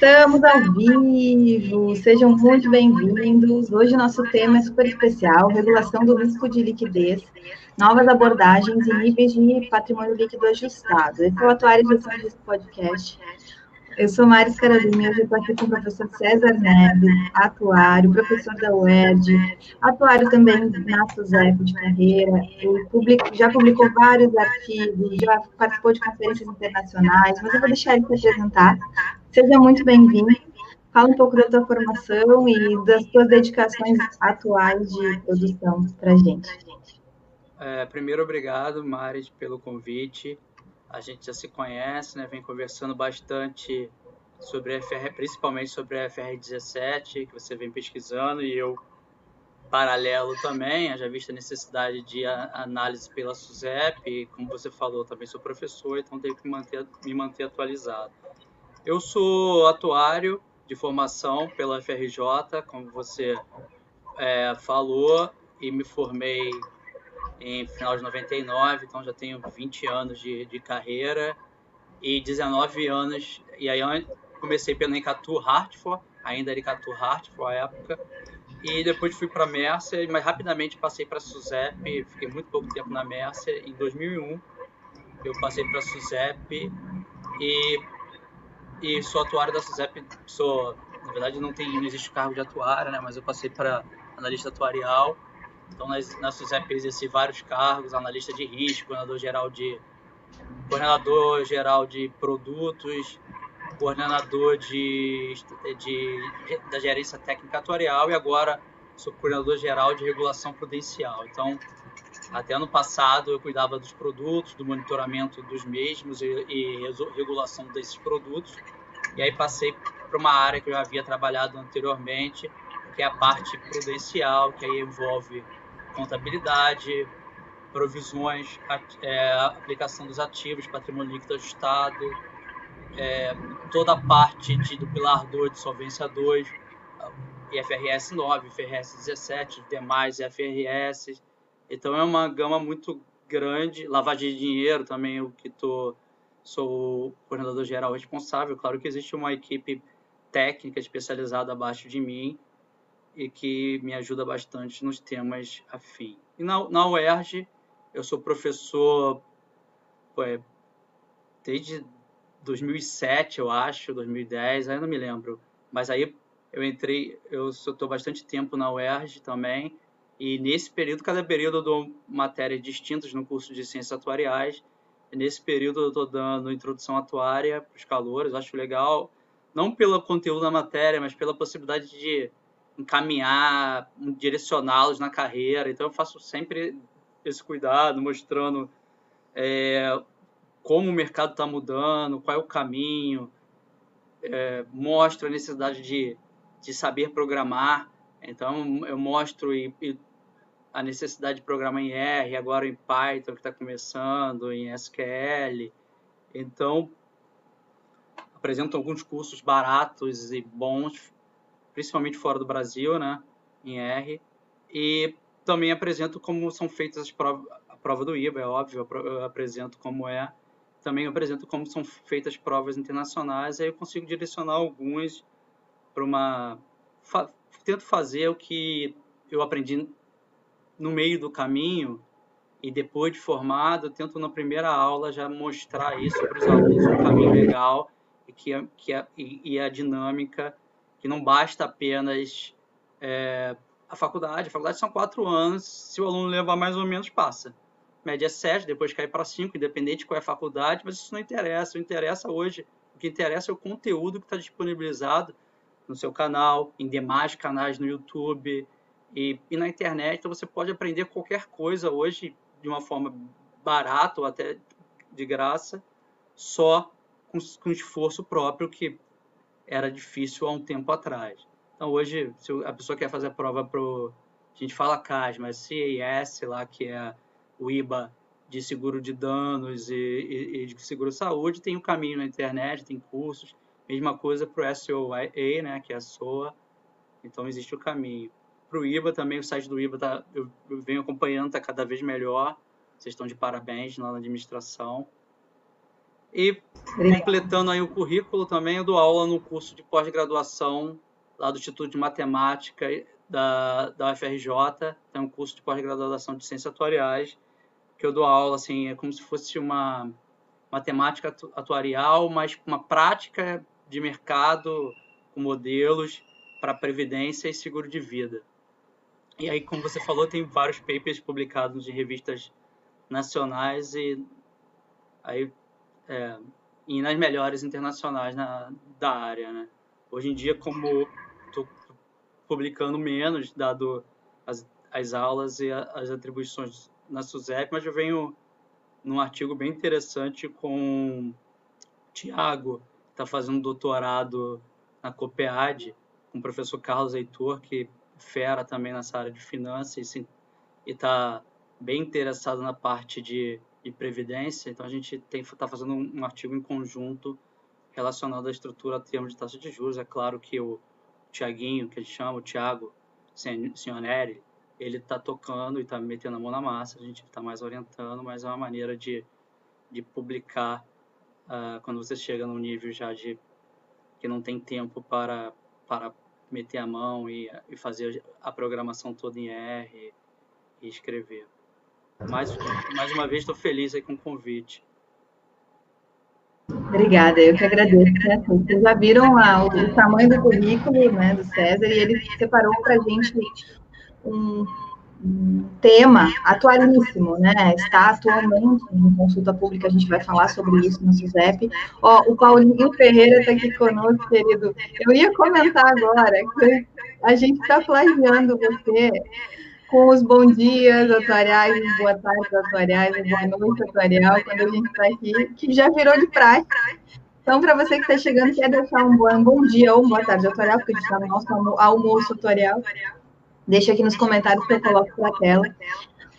Estamos ao vivo, sejam muito bem-vindos. Hoje nosso tema é super especial: regulação do risco de liquidez, novas abordagens e níveis de patrimônio líquido ajustado. Esse é o atual edição podcast. Eu sou Maris Carolina, hoje estou aqui com o professor César Neves, atuário, professor da UERJ, atuário também na SUSEP de carreira, publico, já publicou vários artigos, já participou de conferências internacionais, mas eu vou deixar ele se apresentar. Seja muito bem-vindo. Fala um pouco da tua formação e das tuas dedicações atuais de produção para a gente. É, primeiro, obrigado, Maris, pelo convite a gente já se conhece, né? Vem conversando bastante sobre a FR, principalmente sobre a FR17, que você vem pesquisando, e eu, paralelo também, já visto a necessidade de análise pela SUSEP, como você falou, também sou professor, então tenho que manter, me manter atualizado. Eu sou atuário de formação pela FRJ, como você é, falou, e me formei em final de 99, então já tenho 20 anos de, de carreira e 19 anos. E aí comecei pela Encatu Hartford, ainda era Encatu Hartford à época, e depois fui para a Mercer, mas rapidamente passei para a SUSEP, fiquei muito pouco tempo na Mercer. Em 2001 eu passei para a SUSEP e, e sou atuário da SUSEP, sou, na verdade não, tem, não existe cargo de atuário, né, mas eu passei para analista atuarial então, nas, na SUSEP exerci vários cargos, analista de risco, coordenador geral de, coordenador geral de produtos, coordenador de, de, de, da gerência técnica atuarial e agora sou coordenador geral de regulação prudencial. Então, até ano passado eu cuidava dos produtos, do monitoramento dos mesmos e, e regulação desses produtos. E aí passei para uma área que eu já havia trabalhado anteriormente, que é a parte prudencial, que aí envolve contabilidade, provisões, é, aplicação dos ativos, patrimônio líquido ajustado, é, toda a parte de, do pilar 2 de solvência 2, IFRS 9, IFRS 17, demais IFRS. Então é uma gama muito grande, lavagem de dinheiro também eu que tô sou o coordenador geral responsável. Claro que existe uma equipe técnica especializada abaixo de mim, e que me ajuda bastante nos temas afim. E na, na UERJ, eu sou professor é, desde 2007, eu acho, 2010, aí não me lembro. Mas aí eu entrei, eu estou bastante tempo na UERJ também, e nesse período, cada período eu dou matérias distintas no curso de Ciências Atuariais. Nesse período eu estou dando introdução atuária para os calores, acho legal, não pelo conteúdo da matéria, mas pela possibilidade de encaminhar, direcioná-los na carreira. Então eu faço sempre esse cuidado, mostrando é, como o mercado está mudando, qual é o caminho, é, mostro a necessidade de, de saber programar. Então eu mostro e, e a necessidade de programar em R, agora em Python que está começando, em SQL. Então apresento alguns cursos baratos e bons principalmente fora do Brasil, né, em R, e também apresento como são feitas as provas, a prova do IBA, é óbvio, eu apresento como é, também apresento como são feitas provas internacionais, aí eu consigo direcionar alguns para uma... Fa, tento fazer o que eu aprendi no meio do caminho e depois de formado, tento na primeira aula já mostrar isso para os alunos, um caminho legal e, que, é, que é, e, e a dinâmica que não basta apenas é, a faculdade. A faculdade são quatro anos, se o aluno levar mais ou menos, passa. Média é sete, depois cai para cinco, independente de qual é a faculdade, mas isso não interessa. O interessa hoje, o que interessa é o conteúdo que está disponibilizado no seu canal, em demais canais no YouTube e, e na internet. Então você pode aprender qualquer coisa hoje de uma forma barata ou até de graça, só com, com esforço próprio que era difícil há um tempo atrás. Então, hoje, se a pessoa quer fazer a prova para a gente fala CAS, mas CIS, lá, que é o IBA de seguro de danos e, e, e de seguro saúde, tem o um caminho na internet, tem cursos. Mesma coisa para o SOA, né, que é a SOA. Então, existe o caminho. Para o IBA também, o site do IBA, tá, eu, eu venho acompanhando, está cada vez melhor. Vocês estão de parabéns lá na administração. E completando aí o currículo também, eu dou aula no curso de pós-graduação lá do Instituto de Matemática da, da UFRJ, tem um curso de pós-graduação de Ciências Atuariais, que eu dou aula, assim, é como se fosse uma matemática atuarial, mas uma prática de mercado com modelos para previdência e seguro de vida. E aí, como você falou, tem vários papers publicados em revistas nacionais e aí é, e nas melhores internacionais na, da área, né? Hoje em dia, como estou publicando menos, dado as, as aulas e a, as atribuições na SUSEP, mas eu venho num artigo bem interessante com Tiago, que está fazendo doutorado na COPEAD, com o professor Carlos Heitor, que é fera também nessa área de finanças e está bem interessado na parte de, de previdência. Então, a gente está fazendo um, um artigo em conjunto relacionado à estrutura a termos de taxa de juros. É claro que o Tiaguinho, que ele chama, o Tiago Signorelli, ele está tocando e está metendo a mão na massa, a gente está mais orientando, mas é uma maneira de, de publicar uh, quando você chega num nível já de que não tem tempo para, para meter a mão e, e fazer a programação toda em R e escrever. Mais, mais uma vez, estou feliz aí com o convite. Obrigada, eu que agradeço. Né? Vocês já viram o, tamanho do currículo né, do César e ele separou para a gente um, um, tema atualíssimo, né? Está atualmente em consulta pública, a gente vai falar sobre isso no SUSEP. Ó, o Paulinho Ferreira está aqui conosco, querido. Eu ia comentar agora que a gente está plagiando você com os bons dias atuariais, boa tarde atuariais, boa noite atuarial, quando a gente está aqui, que já virou de praxe. Então, para você que está chegando, quer deixar um bom, um bom dia ou boa tarde atuarial, porque a gente está no nosso almoço tutorial, deixa aqui nos comentários que eu coloco para a tela.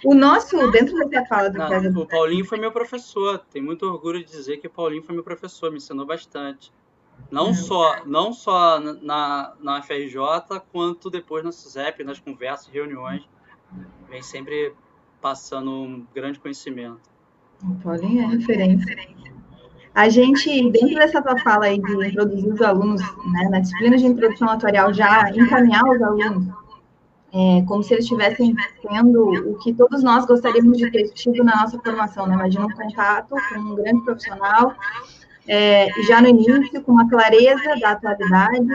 O nosso, dentro dessa fala do Não, O Paulinho foi meu professor, tenho muito orgulho de dizer que o Paulinho foi meu professor, me ensinou bastante. Não, só, não só na, na FRJ, quanto depois na SUSEP, nas conversas, reuniões vem sempre passando um grande conhecimento. O Paulinho é referência. A gente, dentro dessa tua fala aí de introduzir os alunos né, na disciplina de introdução atuarial, já encaminhar os alunos é, como se eles estivessem tendo o que todos nós gostaríamos de ter tido na nossa formação, né? Imagina um contato com um grande profissional, é, já no início, com uma clareza da atualidade,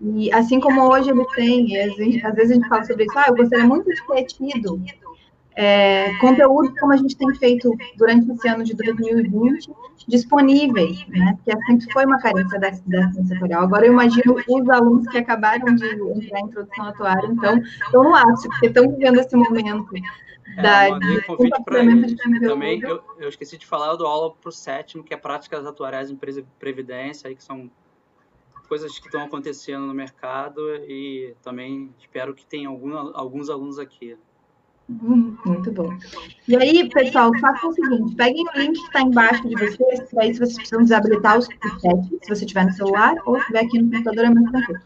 e assim como hoje ele tem, às vezes, às vezes a gente fala sobre isso, ah, eu gostaria muito de ter tido é, conteúdo como a gente tem feito durante esse ano de 2020, disponíveis, né? Porque sempre foi uma carência da, ciência tutorial. Agora eu imagino os alunos que acabaram de entrar em introdução atuária, então estão no ápice, porque estão vivendo esse momento é, da, de compartilhamento de Também eu, eu, esqueci de falar, eu dou aula para o sétimo, que é práticas atuariais em previdência, aí que são coisas que estão acontecendo no mercado e também espero que tenha algum, alguns alunos aqui. Hum, muito bom. E aí, pessoal, façam o seguinte: peguem o link que está embaixo de vocês, para se vocês precisam desabilitar os chat, se você tiver no celular, ou estiver aqui no computador, é muito tranquilo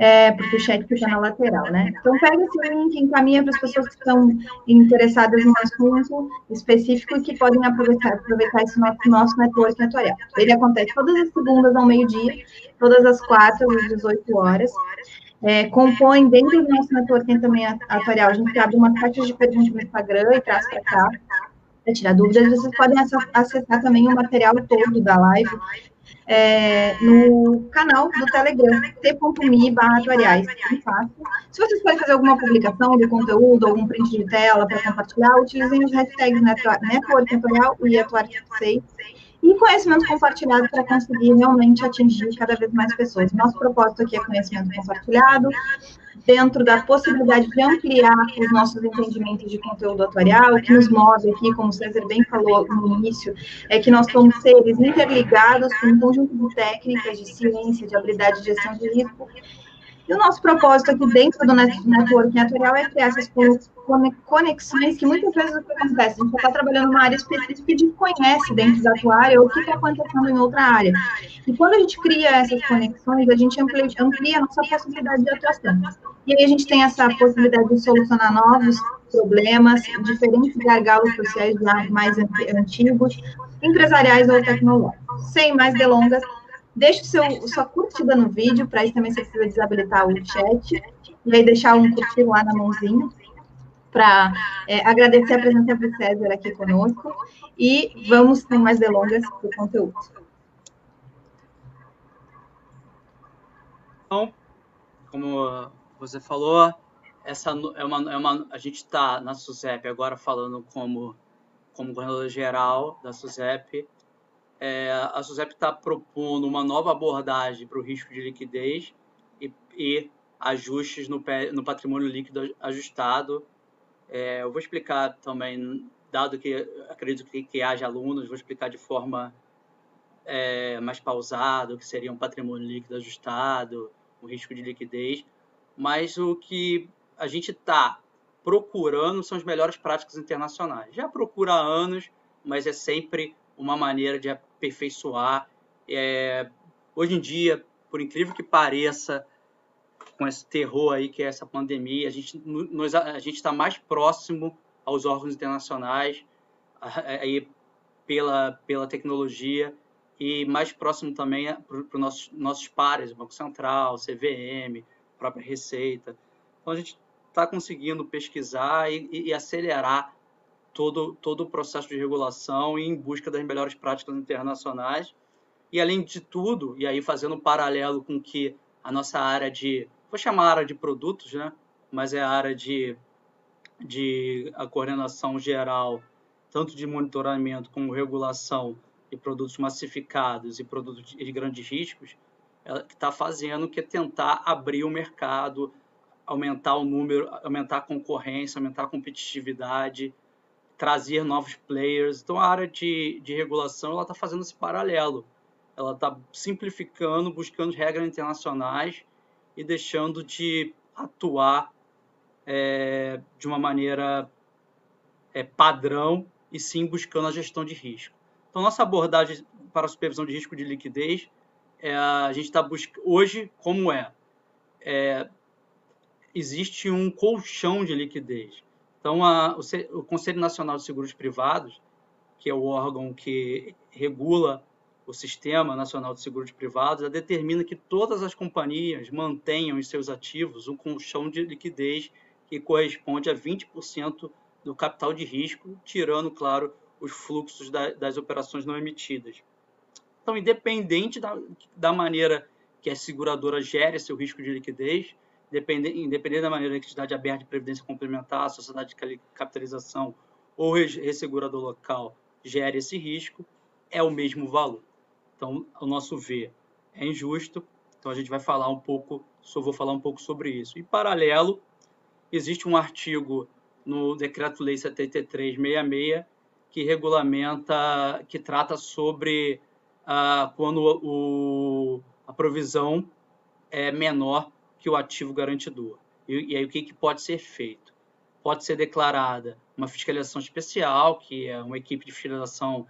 é, porque o chat fica na lateral, né? Então, pega esse link, encaminha para as pessoas que estão interessadas no assunto específico e que podem aproveitar, aproveitar esse nosso, nosso network atuarial. Ele acontece todas as segundas ao meio-dia, todas as quatro às 18 horas. É, compõe dentro do nosso network também atuarial. A gente abre uma caixa de perguntas no Instagram e traz para cá para tirar dúvidas. Vocês podem acessar também o material todo da live é, no canal do Telegram, t.me atuariais. Se vocês querem fazer alguma publicação do conteúdo, algum print de tela para compartilhar, utilizem os hashtags Network Atuarial e Atuar e conhecimento compartilhado para conseguir realmente atingir cada vez mais pessoas. Nosso propósito aqui é conhecimento compartilhado, dentro da possibilidade de ampliar os nossos entendimentos de conteúdo atuarial, o que nos move aqui, como o César bem falou no início, é que nós somos seres interligados com um conjunto de técnicas, de ciência, de habilidade de gestão de risco, e o nosso propósito aqui dentro do networking atuarial é criar essas conexões que muitas vezes o que acontece, a gente está trabalhando numa área específica e gente conhece dentro da tua área o que está acontecendo em outra área. E quando a gente cria essas conexões, a gente amplia, amplia a nossa possibilidade de atuação. E aí a gente tem essa possibilidade de solucionar novos problemas, diferentes gargalos sociais mais antigos, empresariais ou tecnológicos. Sem mais delongas, deixe seu, sua curtida no vídeo, para isso também você precisa desabilitar o chat, e aí deixar um curtir lá na mãozinha, para é, agradecer a presença do César aqui conosco, e vamos, sem mais delongas, para o conteúdo. Então, como você falou, essa é uma, é uma a gente está na SUSEP agora falando como como coordenador geral da SUSEP. É, a SUSEP está propondo uma nova abordagem para o risco de liquidez e, e ajustes no, no, patrimônio líquido ajustado. É, eu vou explicar também, dado que acredito que, que haja alunos, vou explicar de forma é, mais pausada o que seria um patrimônio líquido ajustado, o risco de liquidez, mas o que a gente está procurando são as melhores práticas internacionais. Já procura há anos, mas é sempre uma maneira de aperfeiçoar. É, hoje em dia, por incrível que pareça, com esse terror aí que é essa pandemia, a gente nós, a gente está mais próximo aos órgãos internacionais aí pela pela tecnologia e mais próximo também para os nossos, nossos pares, Banco Central, CVM, própria Receita. Então a gente está conseguindo pesquisar e, e, acelerar todo, todo o processo de regulação em busca das melhores práticas internacionais. E além de tudo, e aí fazendo um paralelo com que a nossa área de, vou chamar área de produtos, né? mas é a área de, de a coordenação geral, tanto de monitoramento como regulação, e produtos massificados e produtos de grandes riscos, ela que está fazendo que é tentar abrir o mercado, aumentar o número, aumentar a concorrência, aumentar a competitividade, trazer novos players. Então a área de, de regulação ela está fazendo esse paralelo. Ela está simplificando, buscando regras internacionais e deixando de atuar é, de uma maneira é, padrão e sim buscando a gestão de risco. Então, nossa abordagem para a supervisão de risco de liquidez, é, a gente está buscando. Hoje, como é? é? Existe um colchão de liquidez. Então, a, o, o Conselho Nacional de Seguros Privados, que é o órgão que regula o Sistema Nacional de Seguros Privados, determina que todas as companhias mantenham em seus ativos um colchão de liquidez que corresponde a 20% do capital de risco, tirando, claro, os fluxos da, das operações não emitidas. Então, independente da, da maneira que a seguradora gere seu risco de liquidez, independente, independente da maneira que a entidade aberta de previdência complementar, a sociedade de capitalização ou ressegurador local gere esse risco, é o mesmo valor. Então, o nosso V é injusto, então a gente vai falar um pouco, só vou falar um pouco sobre isso. Em paralelo, existe um artigo no Decreto-Lei 7366 que regulamenta, que trata sobre ah, quando o, a provisão é menor que o ativo garantidor. E, e aí o que, que pode ser feito? Pode ser declarada uma fiscalização especial, que é uma equipe de fiscalização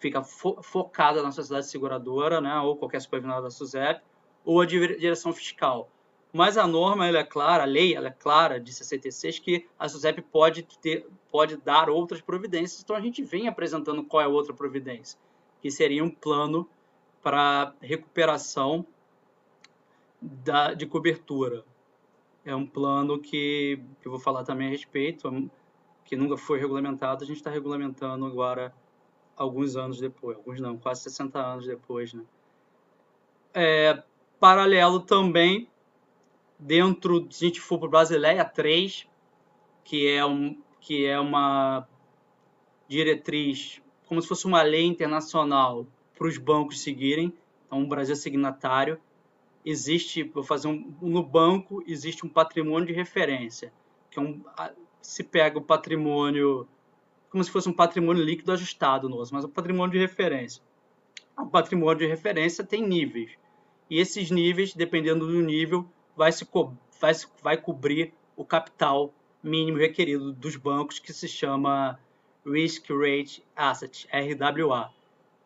fica fo focada na sociedade seguradora, né, ou qualquer supervisão da SUSEP, ou a direção fiscal, mas a norma ela é clara, a lei ela é clara de 66 que a SUSEP pode, ter, pode dar outras providências. Então a gente vem apresentando qual é a outra providência, que seria um plano para recuperação da, de cobertura. É um plano que eu vou falar também a respeito, que nunca foi regulamentado, a gente está regulamentando agora alguns anos depois, alguns não, quase 60 anos depois. Né? É, paralelo também dentro, se a gente for para o Brasileia 3, que é, um, que é uma diretriz, como se fosse uma lei internacional para os bancos seguirem, então o Brasil é signatário, existe, vou fazer um, no banco, existe um patrimônio de referência, que é um, se pega o patrimônio, como se fosse um patrimônio líquido ajustado nosso, mas um patrimônio de referência. O patrimônio de referência tem níveis, e esses níveis, dependendo do nível, vai, se co vai, vai cobrir o capital mínimo requerido dos bancos, que se chama Risk Rate Asset, RWA.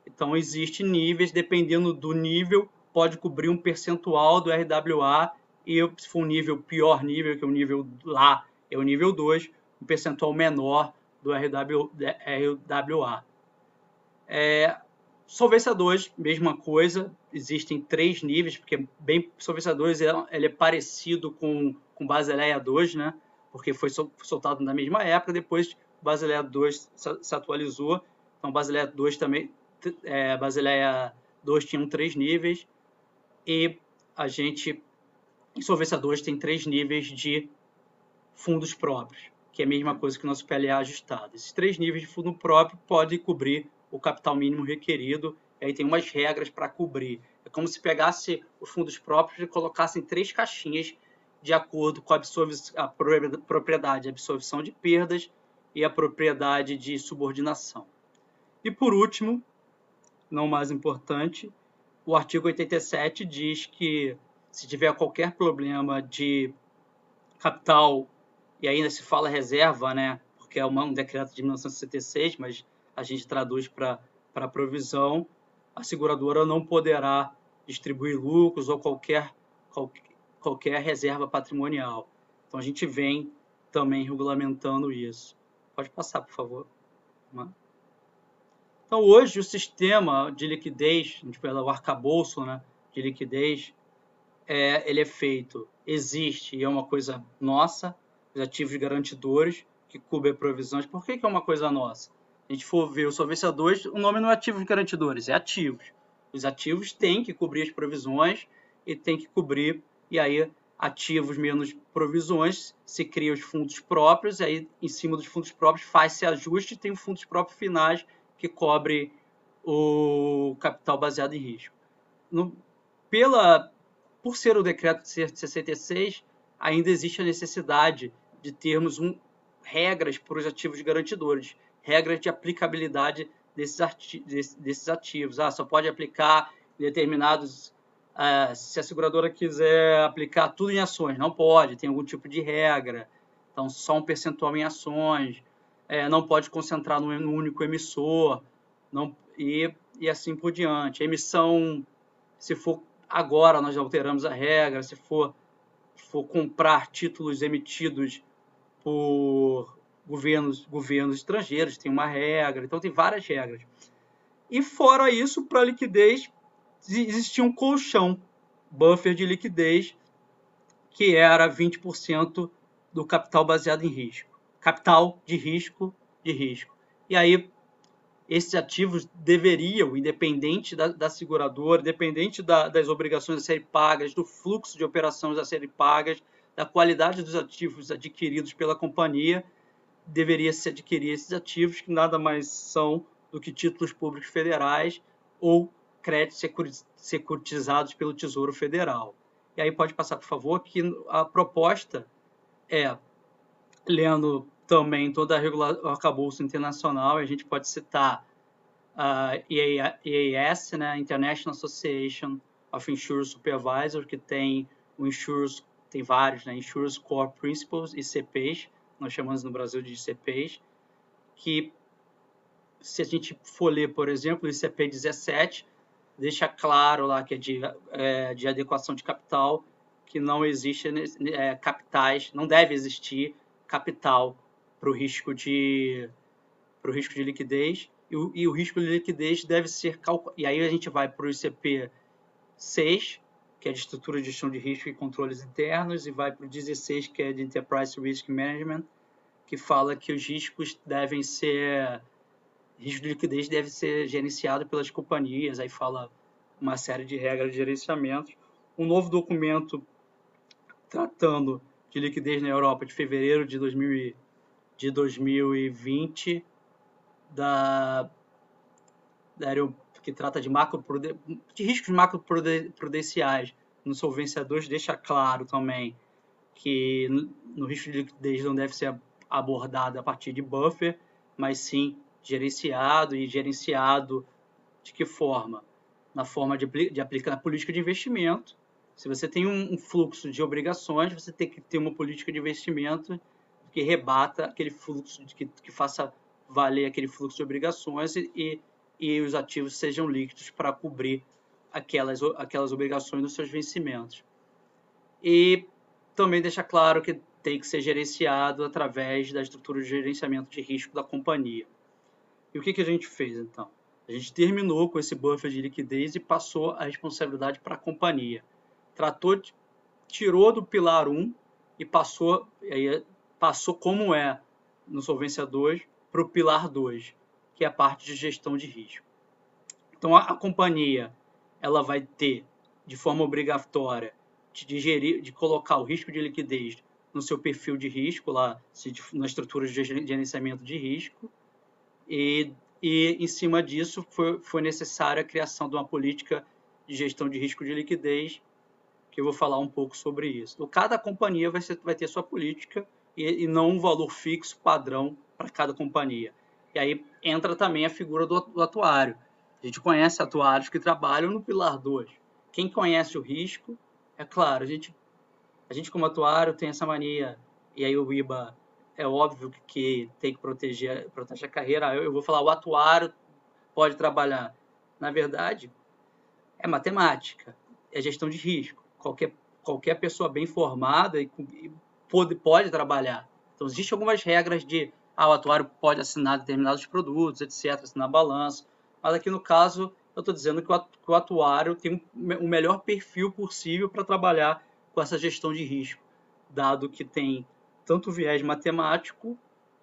Então, existem níveis, dependendo do nível, pode cobrir um percentual do RWA, e se for um nível pior nível, que é o nível lá, é o nível 2, um percentual menor do RWA. É, solvência 2, mesma coisa, existem três níveis, porque bem solvência 2 é, ele é parecido com, com Basileia 2, né? porque foi soltado na mesma época, depois Basileia 2 se atualizou, então Basileia 2 também, é, Basileia 2 tinha três níveis, e a gente, em Solvência 2, tem três níveis de fundos próprios, que é a mesma coisa que o nosso PLA ajustado. Esses três níveis de fundo próprio podem cobrir o capital mínimo requerido, aí tem umas regras para cobrir. É como se pegasse os fundos próprios e colocasse em três caixinhas de acordo com a, a propriedade, a absorção de perdas e a propriedade de subordinação. E por último, não mais importante, o artigo 87 diz que se tiver qualquer problema de capital, e ainda se fala reserva, né, porque é um decreto de 1966, mas a gente traduz para provisão, a seguradora não poderá distribuir lucros ou qualquer, qualquer, qualquer reserva patrimonial. Então a gente vem também regulamentando isso. Pode passar, por favor. Então hoje o sistema de liquidez, fala o arcabouço né, de liquidez, é, ele é feito, existe e é uma coisa nossa, os ativos garantidores que cobrem provisões. Por que, que é uma coisa nossa? a gente for ver o Solvência 2, o nome não é ativos garantidores, é ativos. Os ativos têm que cobrir as provisões e tem que cobrir, e aí ativos menos provisões, se cria os fundos próprios, e aí em cima dos fundos próprios faz-se ajuste e tem os fundos próprios finais que cobre o capital baseado em risco. No, pela, por ser o decreto de 66, ainda existe a necessidade de termos um, regras para os ativos garantidores regras de aplicabilidade desses, desses ativos. Ah, só pode aplicar determinados. Uh, se a seguradora quiser aplicar tudo em ações, não pode, tem algum tipo de regra. Então, só um percentual em ações, é, não pode concentrar no, único emissor, não, e, e assim por diante. A emissão, se for agora, nós alteramos a regra, se for, for comprar títulos emitidos por governos, governos estrangeiros, tem uma regra, então tem várias regras. E fora isso, para liquidez, existia um colchão, buffer de liquidez, que era 20% do capital baseado em risco. Capital de risco de risco. E aí, esses ativos deveriam, independente da, da seguradora, independente da, das obrigações a serem pagas, do fluxo de operações a serem pagas, da qualidade dos ativos adquiridos pela companhia, deveria se adquirir esses ativos, que nada mais são do que títulos públicos federais ou créditos securitizados pelo Tesouro Federal. E aí pode passar, por favor, que a proposta é, lendo também toda a regulação arcabouço internacional, a gente pode citar a EAS, né, International Association of Insurance Supervisors, que tem o Insurance, tem vários, né, Insurance Core Principles, ICPs, nós chamamos no Brasil de ICPs, que se a gente for ler, por exemplo, o ICP 17, deixa claro lá que é de, é, de adequação de capital, que não existe é, capitais, não deve existir capital para o risco de para o risco de liquidez e o, e o, risco de liquidez deve ser calculado. E aí a gente vai para o ICP 6, que é de estrutura de gestão de risco e controles internos, e vai para o 16, que é de Enterprise Risk Management, que fala que os riscos devem ser. risco de liquidez deve ser gerenciado pelas companhias, aí fala uma série de regras de gerenciamento. Um novo documento tratando de liquidez na Europa de fevereiro de, 2000, de 2020 da, da que trata de, de riscos macroprudenciais no Solvência 2 deixa claro também que no risco de liquidez não deve ser abordado a partir de buffer, mas sim gerenciado e gerenciado de que forma? Na forma de, de aplicar a política de investimento. Se você tem um, um fluxo de obrigações, você tem que ter uma política de investimento que rebata aquele fluxo, que, que faça valer aquele fluxo de obrigações e, e os ativos sejam líquidos para cobrir aquelas, aquelas obrigações dos seus vencimentos. E também deixa claro que tem que ser gerenciado através da estrutura de gerenciamento de risco da companhia. E o que, que a gente fez então? A gente terminou com esse buffer de liquidez e passou a responsabilidade para a companhia. Tratou, tirou do pilar 1 e passou, aí, passou como é no Solvência 2 para o pilar 2, que é a parte de gestão de risco. Então a, a companhia ela vai ter de forma obrigatória de, digerir, de colocar o risco de liquidez no seu perfil de risco lá, na estrutura de gerenciamento de risco e e em cima disso foi, foi necessária a criação de uma política de gestão de risco de liquidez, que eu vou falar um pouco sobre isso. Então, cada companhia vai, ser, vai ter sua política e, e não um valor fixo padrão para cada companhia. E aí entra também a figura do, do atuário. A gente conhece atuários que trabalham no pilar 2. Quem conhece o risco, é claro, a gente, a gente como atuário tem essa mania, e aí o IBA é óbvio que tem que proteger, proteger a carreira. Eu, eu vou falar, o atuário pode trabalhar. Na verdade, é matemática, é gestão de risco. Qualquer, qualquer pessoa bem formada e, e pode, pode trabalhar. Então, existem algumas regras de ah, o atuário pode assinar determinados produtos, etc., assinar balanço. Mas aqui no caso, eu estou dizendo que o atuário tem o melhor perfil possível para trabalhar com essa gestão de risco, dado que tem tanto o viés matemático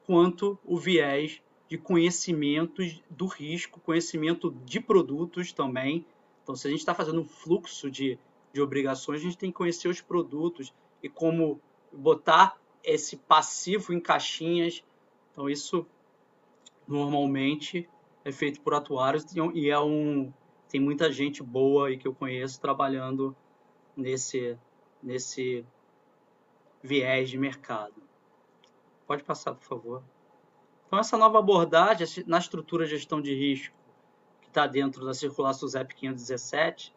quanto o viés de conhecimentos do risco, conhecimento de produtos também. Então, se a gente está fazendo um fluxo de, de obrigações, a gente tem que conhecer os produtos e como botar esse passivo em caixinhas. Então, isso normalmente é feito por atuários e é um tem muita gente boa aí que eu conheço trabalhando nesse nesse viés de mercado. Pode passar, por favor. Então, essa nova abordagem na estrutura de gestão de risco, que está dentro da circular SUSEP 517,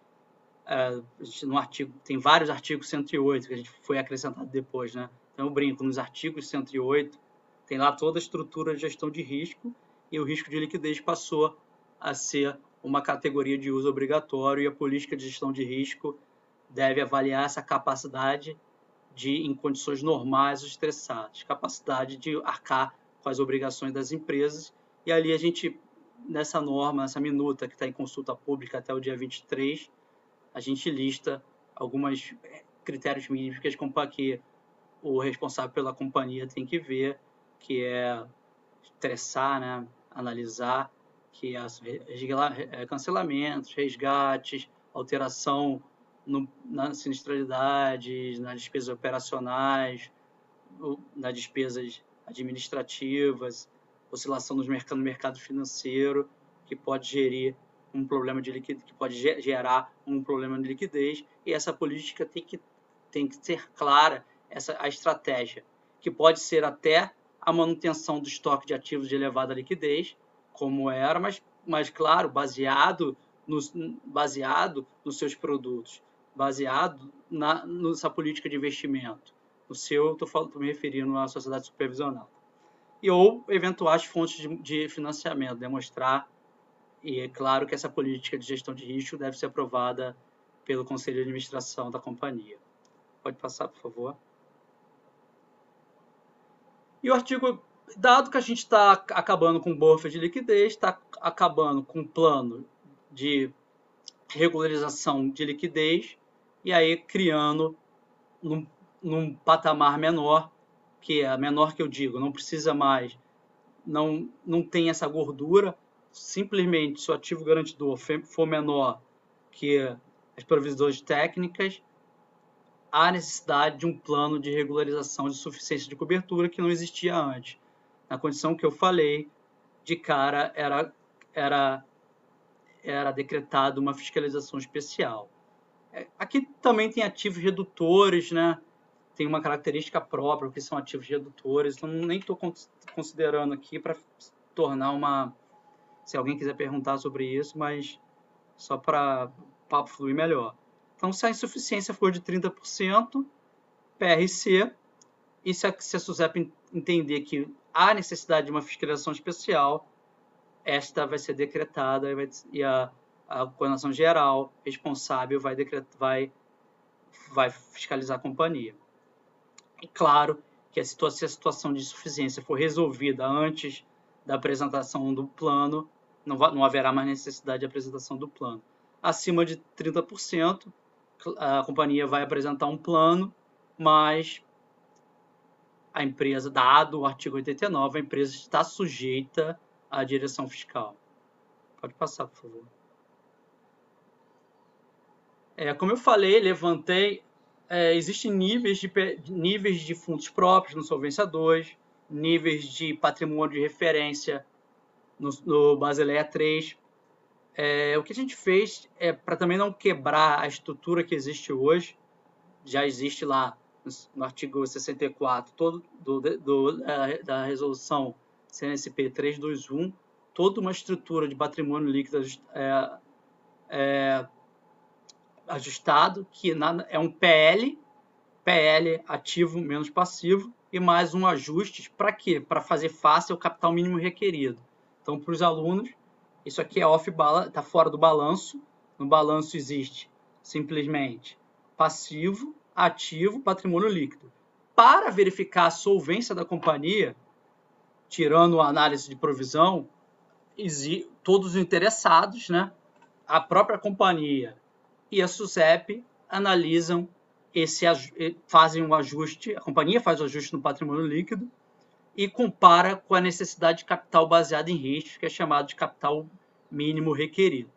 é, no artigo, tem vários artigos 108 que a gente foi acrescentado depois, né? Então, eu brinco, nos artigos 108, tem lá toda a estrutura de gestão de risco e o risco de liquidez passou a ser uma categoria de uso obrigatório e a política de gestão de risco deve avaliar essa capacidade de, em condições normais ou estressadas, capacidade de arcar com as obrigações das empresas. E ali a gente, nessa norma, nessa minuta que está em consulta pública até o dia 23, a gente lista alguns eh, critérios mínimos que, que o responsável pela companhia tem que ver, que é estressar, né, analisar, que é cancelamentos, resgates, alteração no, nas sinistralidades, nas despesas operacionais, nas despesas administrativas, oscilação nos mercados, no mercado financeiro, que pode gerir um problema de liquidez, que pode gerar um problema de liquidez, e essa política tem que, tem que ser clara, essa a estratégia, que pode ser até a manutenção do estoque de ativos de elevada liquidez, como era, mas, mas claro, baseado nos, baseado nos seus produtos baseado na, nessa política de investimento. No seu, estou me referindo à sociedade supervisional. E ou eventuais fontes de, de financiamento, demonstrar, e é claro que essa política de gestão de risco deve ser aprovada pelo Conselho de Administração da companhia. Pode passar, por favor. E o artigo, dado que a gente está acabando com buffer de liquidez, está acabando com o plano de regularização de liquidez, e aí criando num, num patamar menor, que é a menor que eu digo, não precisa mais, não, não tem essa gordura, simplesmente se o ativo garantidor for menor que as provisões técnicas, há necessidade de um plano de regularização de suficiência de cobertura que não existia antes. Na condição que eu falei, de cara era, era, era decretada uma fiscalização especial. Aqui também tem ativos redutores, né? Tem uma característica própria, que são ativos redutores. Então, nem estou considerando aqui para tornar uma... Se alguém quiser perguntar sobre isso, mas só para o papo fluir melhor. Então, se a insuficiência for de 30%, PRC, e se a, se a SUSEP entender que há necessidade de uma fiscalização especial, esta vai ser decretada e, vai, e a a coordenação geral responsável vai, decretar, vai, vai fiscalizar a companhia. E claro que a situação, se a situação de insuficiência for resolvida antes da apresentação do plano, não, não haverá mais necessidade de apresentação do plano. Acima de 30%, a companhia vai apresentar um plano, mas a empresa, dado o artigo 89, a empresa está sujeita à direção fiscal. Pode passar, por favor. É, como eu falei, levantei, é, existem níveis de, níveis de fundos próprios no Solvência 2, níveis de patrimônio de referência no, no Basileia 3. É, o que a gente fez é para também não quebrar a estrutura que existe hoje, já existe lá no artigo 64 todo do, do, da resolução CNSP 321, toda uma estrutura de patrimônio líquido é, é, ajustado, que é um PL, PL ativo menos passivo, e mais um ajuste, para quê? Para fazer fácil o capital mínimo requerido. Então, para os alunos, isso aqui é off está fora do balanço. No balanço existe simplesmente passivo, ativo, patrimônio líquido. Para verificar a solvência da companhia, tirando a análise de provisão, todos os interessados, né, a própria companhia e a SUSEP analisam esse fazem um ajuste, a companhia faz o ajuste no patrimônio líquido e compara com a necessidade de capital baseado em risco, que é chamado de capital mínimo requerido,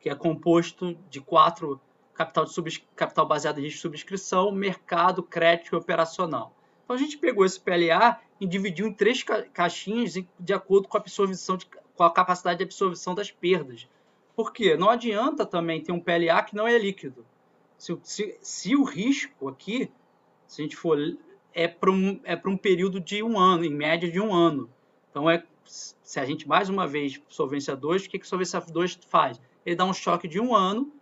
que é composto de quatro capital, de capital baseado em risco de subscrição, mercado, crédito e operacional. Então a gente pegou esse PLA e dividiu em três caixinhas de acordo com a absorção de, com a capacidade de absorção das perdas. Por quê? Não adianta também ter um PLA que não é líquido. Se, se, se o risco aqui, se a gente for, é para um, é um período de um ano, em média de um ano. Então, é, se a gente, mais uma vez, solvência 2, o que, que solvência 2 faz? Ele dá um choque de um ano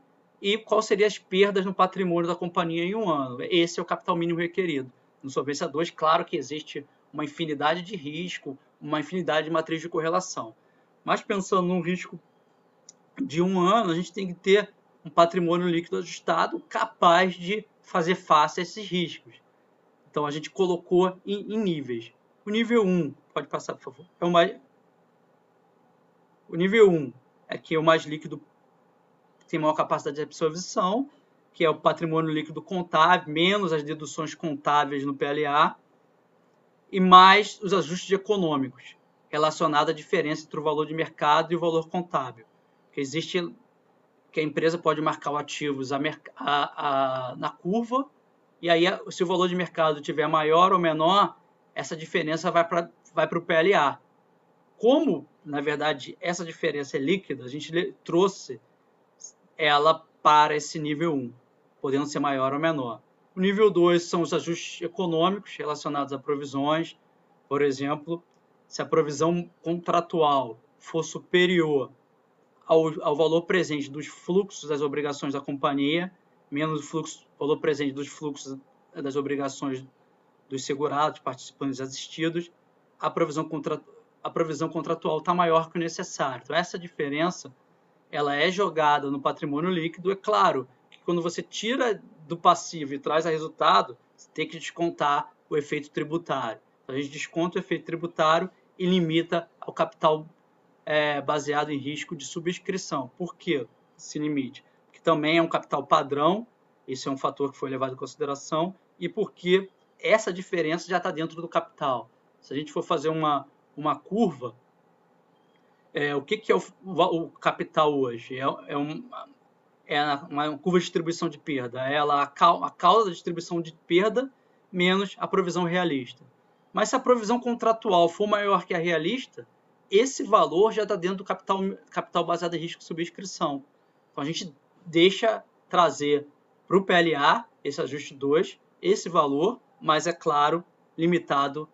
e quais seriam as perdas no patrimônio da companhia em um ano. Esse é o capital mínimo requerido. No solvência 2, claro que existe uma infinidade de risco, uma infinidade de matriz de correlação. Mas pensando num risco de um ano, a gente tem que ter um patrimônio líquido ajustado capaz de fazer face a esses riscos. Então a gente colocou em, em níveis. O nível 1, pode passar, por favor. É o mais O nível 1 é que é o mais líquido tem maior capacidade de absorção, que é o patrimônio líquido contábil, menos as deduções contábeis no PLA, e mais os ajustes econômicos, relacionados à diferença entre o valor de mercado e o valor contábil que existe que a empresa pode marcar os ativos a, a, a, na curva e aí se o valor de mercado tiver maior ou menor, essa diferença vai para vai o PLA. Como, na verdade, essa diferença é líquida, a gente trouxe ela para esse nível 1, podendo ser maior ou menor. O nível 2 são os ajustes econômicos relacionados a provisões. Por exemplo, se a provisão contratual for superior ao, ao valor presente dos fluxos das obrigações da companhia, menos o fluxo, valor presente dos fluxos das obrigações dos segurados, participantes assistidos, a provisão, contra, a provisão contratual está maior que o necessário. Então, essa diferença ela é jogada no patrimônio líquido. É claro que quando você tira do passivo e traz a resultado, você tem que descontar o efeito tributário. Então, a gente desconta o efeito tributário e limita ao capital é, baseado em risco de subscrição. Por que esse limite? Também é um capital padrão, esse é um fator que foi levado em consideração, e porque essa diferença já está dentro do capital. Se a gente for fazer uma, uma curva, é, o que, que é o, o, capital hoje? É, é, é uma curva de distribuição de perda. Ela, a, a causa da distribuição de perda menos a provisão realista. Mas se a provisão contratual for maior que a realista, esse valor já está dentro do capital, capital baseado em risco de subscrição. Então a gente deixa trazer para o PLA, esse ajuste 2, esse valor, mas é claro, limitado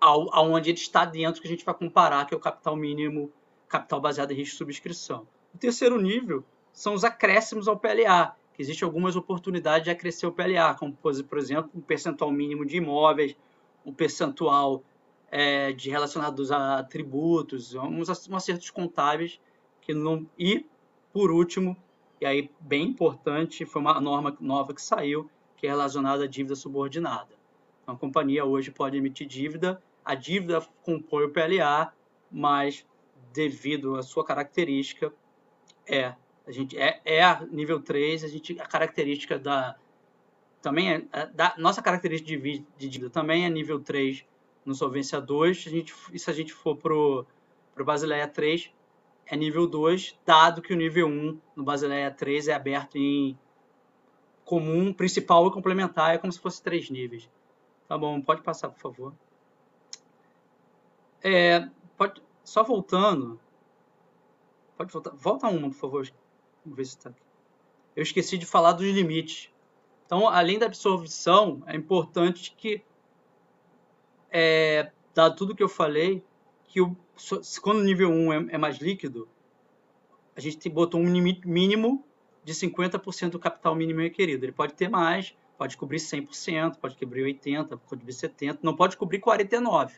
ao aonde ele está dentro, que a gente vai comparar, que é o capital mínimo, capital baseado em risco de subscrição. O terceiro nível são os acréscimos ao PLA, que existe algumas oportunidades de acrescer o PLA, como, por exemplo, um percentual mínimo de imóveis, um percentual é, de relacionados a tributos, uns acertos contábeis que não e por último e aí bem importante foi uma norma nova que saiu que é relacionada à dívida subordinada. Então, a companhia hoje pode emitir dívida, a dívida compõe o PLA, mas devido à sua característica, é. A gente é, é a nível 3, a gente a característica da também é, é da nossa característica de, de dívida também é nível 3 no Solvência 2. A gente, e se a gente for pro pro Basileia 3 é nível 2, dado que o nível 1 no Basileia 3 é aberto em comum, principal e complementar, é como se fosse três níveis. Tá bom, pode passar, por favor. É, pode, só voltando. Pode voltar. Volta uma, por favor. Vamos ver se está aqui. Eu esqueci de falar dos limites. Então, além da absorção, é importante que, é, dado tudo que eu falei, que o, quando o nível 1 é, é mais líquido, a gente botou um mínimo de 50% do capital mínimo requerido. Ele pode ter mais, pode cobrir 100%, pode cobrir 80%, pode cobrir 70%, não pode cobrir 49%.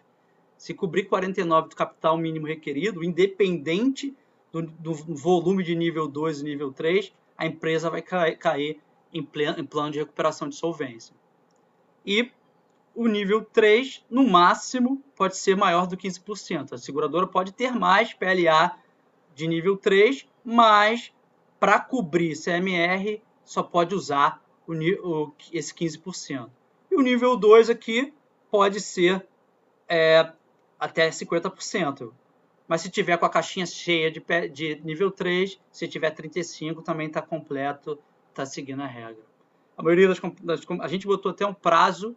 Se cobrir 49% do capital mínimo requerido, independente do, do volume de nível 2 e nível 3, a empresa vai cair em, em plano de recuperação de solvência. E o nível 3, no máximo, pode ser maior do que 15%. A seguradora pode ter mais PLA de nível 3, mas para cobrir CMR só pode usar o, o, esse 15%. E o nível 2 aqui pode ser é, até 50%. Mas se tiver com a caixinha cheia de, de nível 3, se tiver 35, também está completo, está seguindo a regra. A maioria das, das, a gente botou até um prazo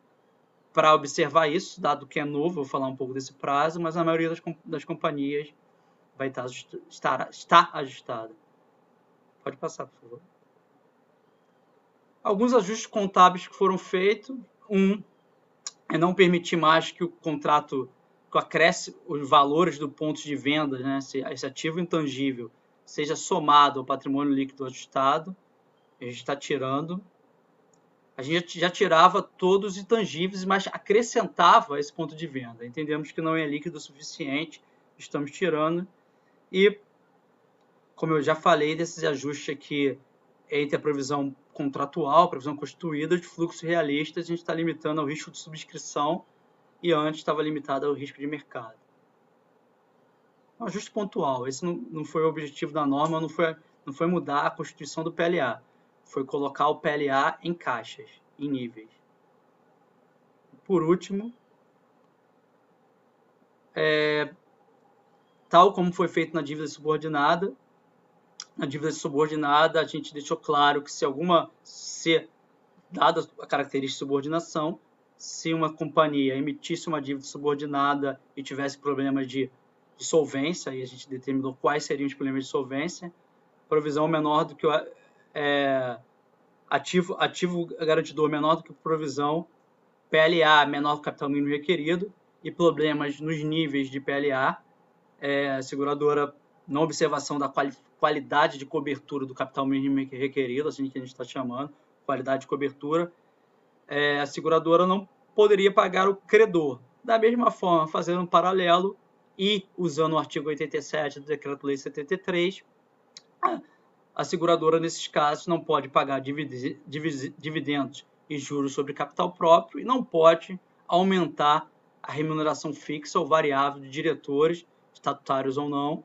para observar isso, dado que é novo, vou falar um pouco desse prazo, mas a maioria das, das companhias vai estar, estar, estar ajustada. Pode passar, por favor. Alguns ajustes contábeis que foram feitos. Um é não permitir mais que o contrato que acresce os valores do ponto de venda, né, esse ativo intangível, seja somado ao patrimônio líquido ajustado. A gente está tirando. A gente já tirava todos os intangíveis, mas acrescentava esse ponto de venda. Entendemos que não é líquido o suficiente, estamos tirando. E como eu já falei, desses ajustes aqui entre a provisão contratual, provisão constituída, de fluxo realista, a gente está limitando ao risco de subscrição e antes estava limitado ao risco de mercado. Um ajuste pontual. Esse não, não foi o objetivo da norma, não foi, não foi mudar a constituição do PLA. Foi colocar o PLA em caixas, em níveis. Por último, é, tal como foi feito na dívida subordinada, na dívida subordinada, a gente deixou claro que se alguma, se dada a característica de subordinação, se uma companhia emitisse uma dívida subordinada e tivesse problemas de, de solvência, e a gente determinou quais seriam os problemas de solvência, provisão menor do que é, ativo, ativo garantidor menor do que provisão, PLA menor do capital mínimo requerido e problemas nos níveis de PLA, é, seguradora não observação da quali qualidade de cobertura do capital mínimo requerido, assim que a gente está chamando, qualidade de cobertura, é, a seguradora não poderia pagar o credor. Da mesma forma, fazendo um paralelo e usando o artigo 87 do Decreto-Lei 73, a seguradora, nesses casos, não pode pagar dividendos e juros sobre capital próprio e não pode aumentar a remuneração fixa ou variável de diretores, estatutários ou não,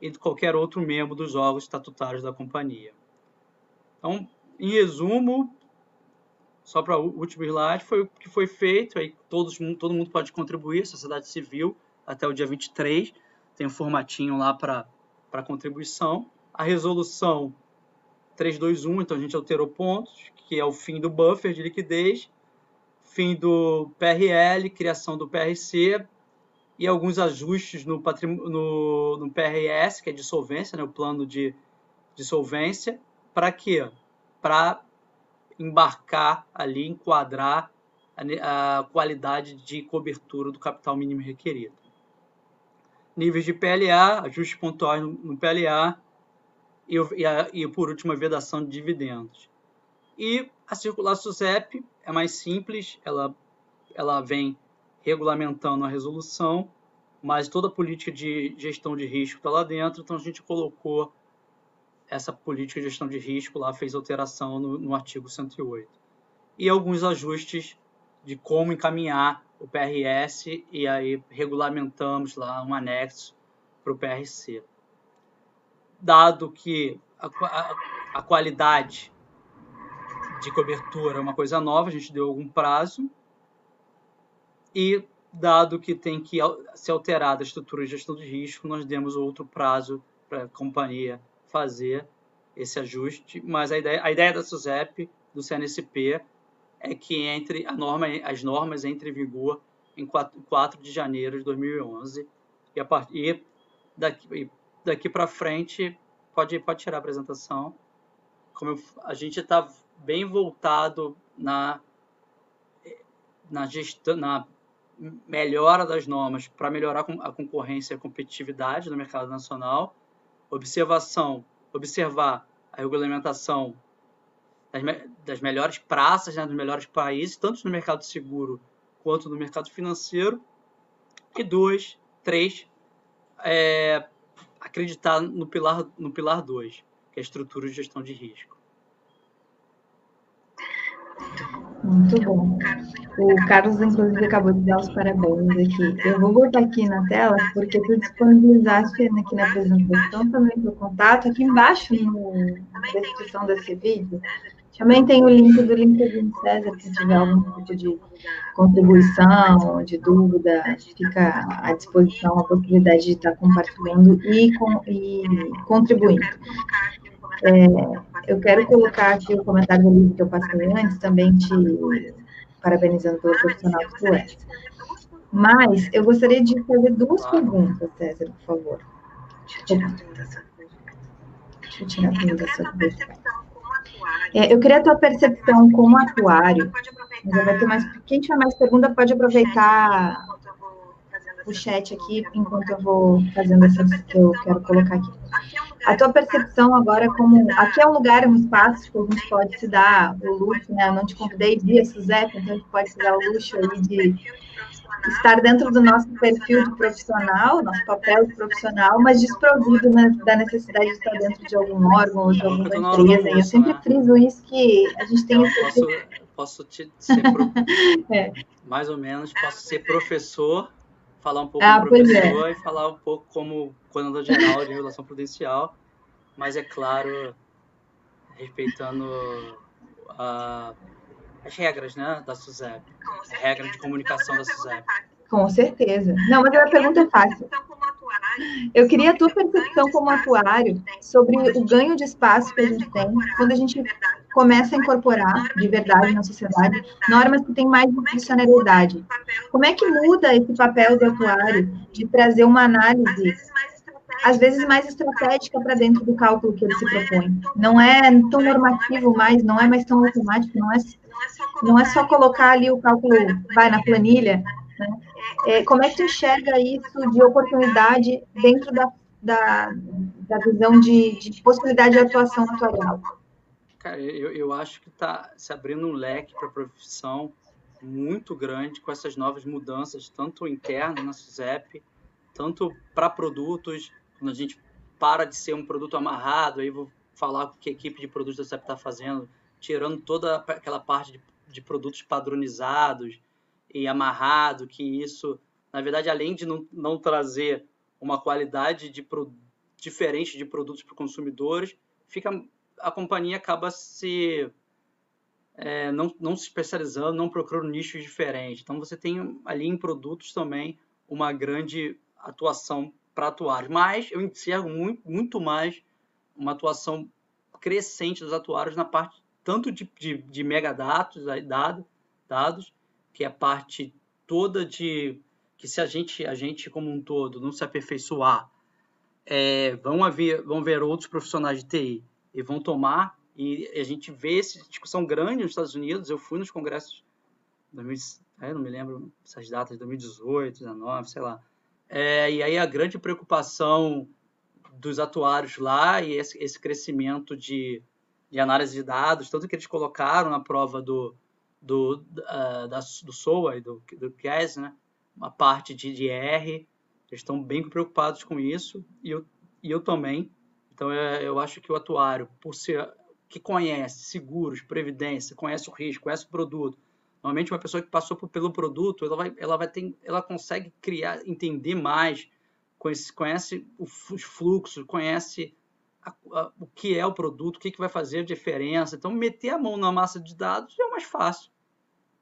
e de qualquer outro membro dos órgãos estatutários da companhia. Então, em resumo, só para o último slide, foi o que foi feito, aí todos, todo mundo pode contribuir, sociedade civil, até o dia 23, tem um formatinho lá para contribuição. A resolução 321, então a gente alterou pontos, que é o fim do buffer de liquidez, fim do PRL, criação do PRC, e alguns ajustes no, no, no PRS, que é de solvência, né, o plano de, de solvência, para quê? Para embarcar ali, enquadrar a, a, qualidade de cobertura do capital mínimo requerido. Níveis de PLA, ajustes pontuais no PLA e, a, e, por último, a vedação de dividendos. E a circular SUSEP é mais simples, ela, ela vem regulamentando a resolução, mas toda a política de gestão de risco está lá dentro, então a gente colocou essa política de gestão de risco lá, fez alteração no, no artigo 108. E alguns ajustes de como encaminhar o PRS, e aí regulamentamos lá um anexo para o PRC. Dado que a, a, a qualidade de cobertura é uma coisa nova, a gente deu algum prazo, e dado que tem que ser alterada a estrutura de gestão de risco, nós demos outro prazo para a companhia fazer esse ajuste, mas a ideia, a ideia da SUSEP, do CNSP, é que entre a norma, as normas entrem em vigor em 4, 4 de janeiro de 2011 e, a partir daqui, daqui para frente pode, pode tirar a apresentação. Como eu, a gente está bem voltado na na gestão, na melhora das normas para melhorar a concorrência e a competitividade no mercado nacional, observação, observar a regulamentação das, das melhores praças, né, dos melhores países, tanto no mercado seguro quanto no mercado financeiro, e dois, três, é, acreditar no pilar no pilar dois, que é a estrutura de gestão de risco. Muito bom. O Carlos, inclusive, acabou de dar os parabéns aqui. Eu vou botar aqui na tela, porque tu disponibilizaste aqui na apresentação também o contato, aqui embaixo na descrição desse vídeo. Também tem o link do LinkedIn César, se tiver algum tipo de contribuição, de dúvida, fica à disposição a possibilidade de estar compartilhando e, com, e contribuindo. É, eu quero colocar aqui o comentário do livro que eu passei antes, também te parabenizando pelo profissional que tu és. Mas eu gostaria de fazer duas perguntas, César, por favor. Deixa eu tirar a apresentação é, Eu queria a tua percepção como atuário. Quem tiver mais pergunta pode aproveitar o chat aqui enquanto eu vou fazendo essas que eu quero colocar aqui. A tua percepção agora como aqui é um lugar, um espaço que a gente pode se dar o luxo, né? Eu não te convidei via Suzette, então a gente pode se dar o luxo aí de estar dentro do nosso perfil de profissional, nosso papel de profissional, mas desprovido né, da necessidade de estar dentro de algum órgão ou de alguma empresa. Eu sempre né? friso isso que a gente tem esse... Posso, posso te, ser pro... é. mais ou menos, posso ser professor falar um pouco ah, como é. professor é. e falar um pouco como coordenador geral de regulação prudencial, mas é claro, respeitando a, as regras né, da SUSEP, a regra de comunicação da SUSEP. Com certeza. Não, mas a pergunta é fácil. Eu queria a tua percepção como atuário sobre o ganho de espaço que a gente tem quando a gente começa a incorporar de verdade na sociedade normas que têm mais discricionalidade. Como é que muda esse papel do atuário de trazer uma análise às vezes mais estratégica para dentro do cálculo que ele se propõe. Não é tão normativo mais, não é mais tão automático, não é, não é só colocar ali o cálculo, vai na planilha, né? É, como é que tu enxerga isso de oportunidade dentro da, da, da visão de, de possibilidade de atuação atuarial? Cara, eu, eu acho que está se abrindo um leque para a profissão muito grande com essas novas mudanças, tanto internas na SUSEP, tanto para produtos, quando a gente para de ser um produto amarrado, aí vou falar o que a equipe de produtos da SUSEP está fazendo, tirando toda aquela parte de, de produtos padronizados, e amarrado, que isso, na verdade, além de não, não trazer uma qualidade de pro, diferente de produtos para consumidores, fica a companhia acaba se é, não, não se especializando, não procurando nichos diferentes. Então você tem ali em produtos também uma grande atuação para atuários. Mas eu enxergo muito, muito mais uma atuação crescente dos atuários na parte tanto de, de, de megadados, dado, dados, que é a parte toda de que se a gente, a gente como um todo não se aperfeiçoar, é, vão, haver, vão ver outros profissionais de TI e vão tomar, e a gente vê essa discussão grande nos Estados Unidos, eu fui nos congressos, 2000, é, não me lembro essas datas, 2018, 2019, sei lá, é, e aí a grande preocupação dos atuários lá e esse, esse crescimento de, de análise de dados, tanto que eles colocaram na prova do, do, uh, da, do SOA e do, do CAS, né? uma parte de, de R, eles estão bem preocupados com isso, e eu, e eu também. Então, eu, eu acho que o atuário, por ser que conhece seguros, previdência, conhece o risco, conhece o produto, normalmente uma pessoa que passou por, pelo produto, ela vai, ela vai ter, ela consegue criar, entender mais conhece, conhece os fluxos, conhece a, a, o que é o produto, o que, que vai fazer a diferença. Então, meter a mão na massa de dados é o mais fácil.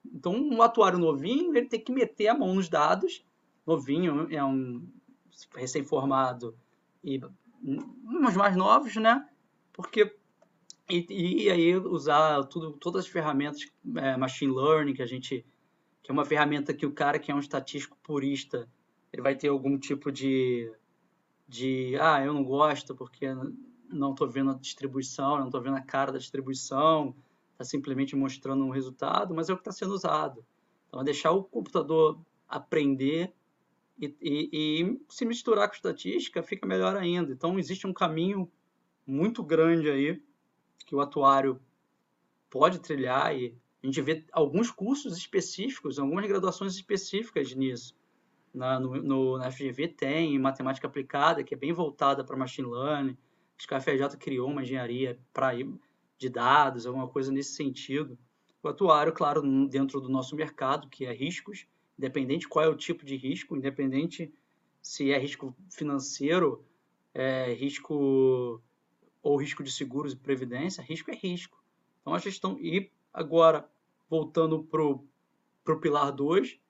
Então, um atuário novinho, ele tem que meter a mão nos dados. Novinho é um recém-formado e uns mais novos, né? Porque e, e, aí usar tudo, todas as ferramentas é, machine learning que a gente que é uma ferramenta que o cara que é um estatístico purista ele vai ter algum tipo de de ah eu não gosto porque não estou vendo a distribuição não estou vendo a cara da distribuição está simplesmente mostrando um resultado mas é o que está sendo usado então é deixar o computador aprender e, e, e se misturar com estatística fica melhor ainda então existe um caminho muito grande aí que o atuário pode trilhar e a gente vê alguns cursos específicos, algumas graduações específicas nisso. Na, no, no, na FGV tem matemática aplicada, que é bem voltada para machine learning. Acho que a FJ criou uma engenharia para de dados, alguma coisa nesse sentido. O atuário, claro, dentro do nosso mercado, que é riscos, independente qual é o tipo de risco, independente se é risco financeiro, é risco ou risco de seguros e previdência, risco é risco. Então a gestão. E agora, voltando para o pilar 2,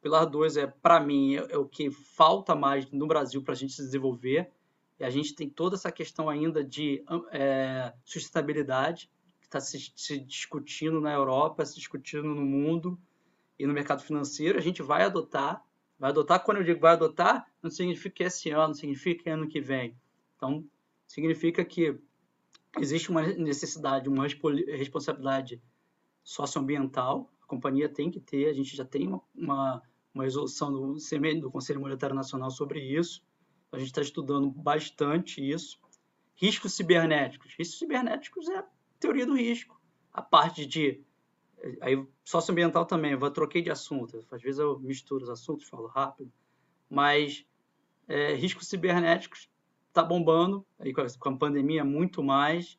pilar 2 é, para mim, é, é, o que falta mais no Brasil para a gente se desenvolver. E a gente tem toda essa questão ainda de é, sustentabilidade, que está se, se discutindo na Europa, se discutindo no mundo e no mercado financeiro. A gente vai adotar. Vai adotar, quando eu digo vai adotar, não significa que esse ano, significa que ano que vem. Então, significa que existe uma necessidade, uma responsabilidade socioambiental, a companhia tem que ter, a gente já tem uma, uma, uma resolução do, do Conselho Monetário Nacional sobre isso, a gente está estudando bastante isso. Riscos cibernéticos. Riscos cibernéticos é a teoria do risco. A parte de. Aí, socioambiental também, eu troquei de assunto. Às vezes eu misturo os assuntos, falo rápido. Mas é, riscos cibernéticos está bombando, aí com a pandemia muito mais.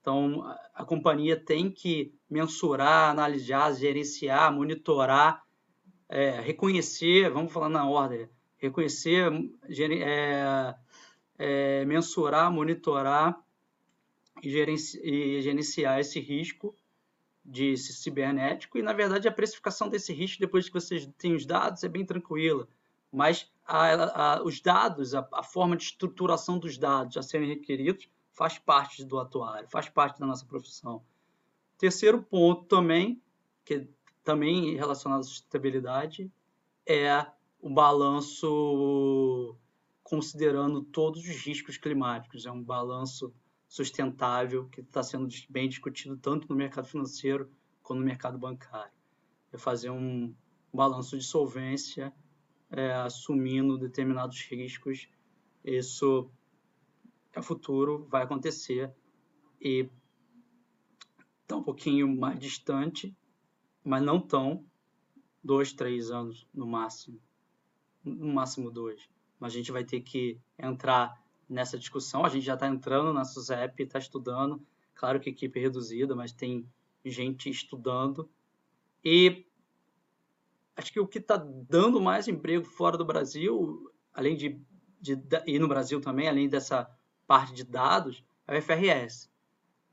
Então, a, a companhia tem que mensurar, analisar, gerenciar, monitorar, é, reconhecer, vamos falar na ordem, reconhecer, é, é, mensurar, monitorar e, gerenci, e gerenciar esse risco de cibernético e, na verdade, a precificação desse risco, depois que vocês têm os dados, é bem tranquila. Mas a, a, os dados, a, a, forma de estruturação dos dados a serem requeridos, faz parte do atuário, faz parte da nossa profissão. Terceiro ponto também, que também relacionado à sustentabilidade, é o balanço considerando todos os riscos climáticos. É um balanço sustentável que está sendo bem discutido tanto no mercado financeiro quanto no mercado bancário. É fazer um balanço de solvência é, assumindo determinados riscos, isso no futuro vai acontecer e está um pouquinho mais distante, mas não tão, dois, três anos no máximo, no máximo dois. Mas a gente vai ter que entrar nessa discussão. A gente já está entrando na SUSEP, está estudando. Claro que equipe reduzida, mas tem gente estudando. E acho que o que está dando mais emprego fora do Brasil, além de, de, e no Brasil também, além dessa parte de dados, é o FRS.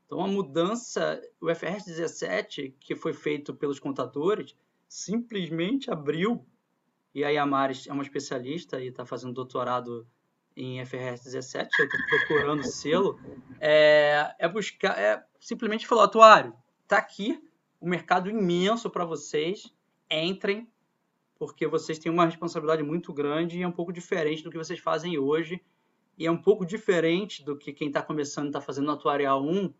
Então, a mudança, o FRS 17, que foi feito pelos contadores, simplesmente abriu, e a Maris é uma especialista e está fazendo doutorado em FRS 17, eu estou procurando selo, é, é buscar, é simplesmente falar, atuário, está aqui, um mercado imenso para vocês, entrem, porque vocês têm uma responsabilidade muito grande e é um pouco diferente do que vocês fazem hoje. E é um pouco diferente do que quem está começando está fazendo no Atuarial 1,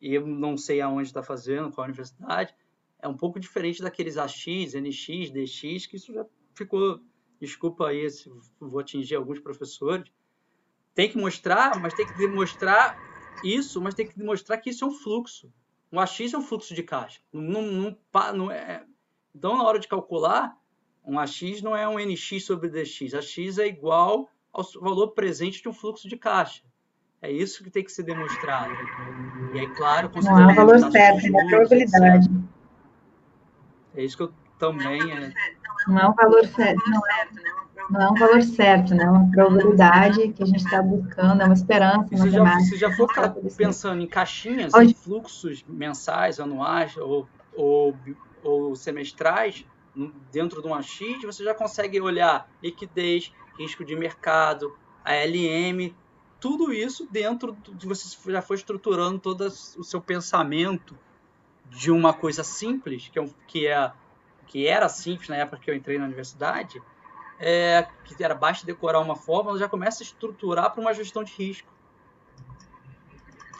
e eu não sei aonde está fazendo, qual universidade. É um pouco diferente daqueles AX, NX, DX, que isso já ficou. Desculpa aí se vou atingir alguns professores. Tem que mostrar, mas tem que demonstrar isso, mas tem que demonstrar que isso é um fluxo. Um AX é um fluxo de caixa. Não, não, não é... Então, na hora de calcular, um AX não é um NX sobre DX. AX é igual ao valor presente de um fluxo de caixa. É isso que tem que ser demonstrado. E aí, claro, considerando... Não é o valor certo, é a probabilidade. É isso que eu também... Não é o valor certo. Não é não é um valor certo, né? É uma probabilidade que a gente está buscando, é uma esperança. Se já, se já for pensando em caixinhas, Hoje... em fluxos mensais, anuais ou, ou, ou semestrais, dentro de um AX, você já consegue olhar liquidez, risco de mercado, ALM, tudo isso dentro de você já foi estruturando todo o seu pensamento de uma coisa simples, que, é, que, é, que era simples na época que eu entrei na universidade, é, que era basta decorar uma fórmula, já começa a estruturar para uma gestão de risco.